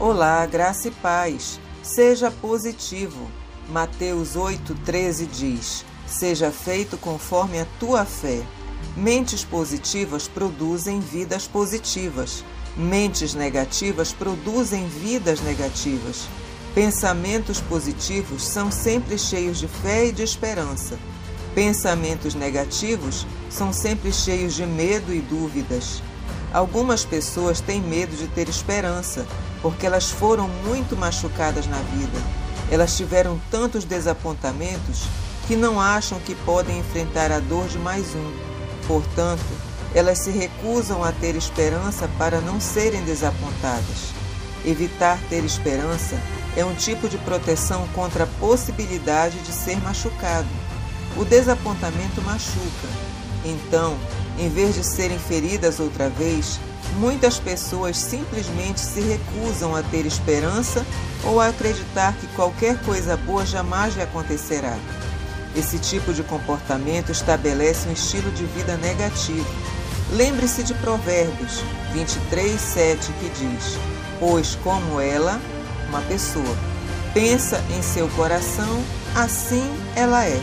Olá, graça e paz. Seja positivo. Mateus 8:13 diz: Seja feito conforme a tua fé. Mentes positivas produzem vidas positivas. Mentes negativas produzem vidas negativas. Pensamentos positivos são sempre cheios de fé e de esperança. Pensamentos negativos são sempre cheios de medo e dúvidas. Algumas pessoas têm medo de ter esperança, porque elas foram muito machucadas na vida. Elas tiveram tantos desapontamentos que não acham que podem enfrentar a dor de mais um. Portanto, elas se recusam a ter esperança para não serem desapontadas. Evitar ter esperança é um tipo de proteção contra a possibilidade de ser machucado. O desapontamento machuca. Então, em vez de serem feridas outra vez, muitas pessoas simplesmente se recusam a ter esperança ou a acreditar que qualquer coisa boa jamais lhe acontecerá. Esse tipo de comportamento estabelece um estilo de vida negativo. Lembre-se de Provérbios 23, 7, que diz: Pois como ela, uma pessoa, pensa em seu coração, assim ela é.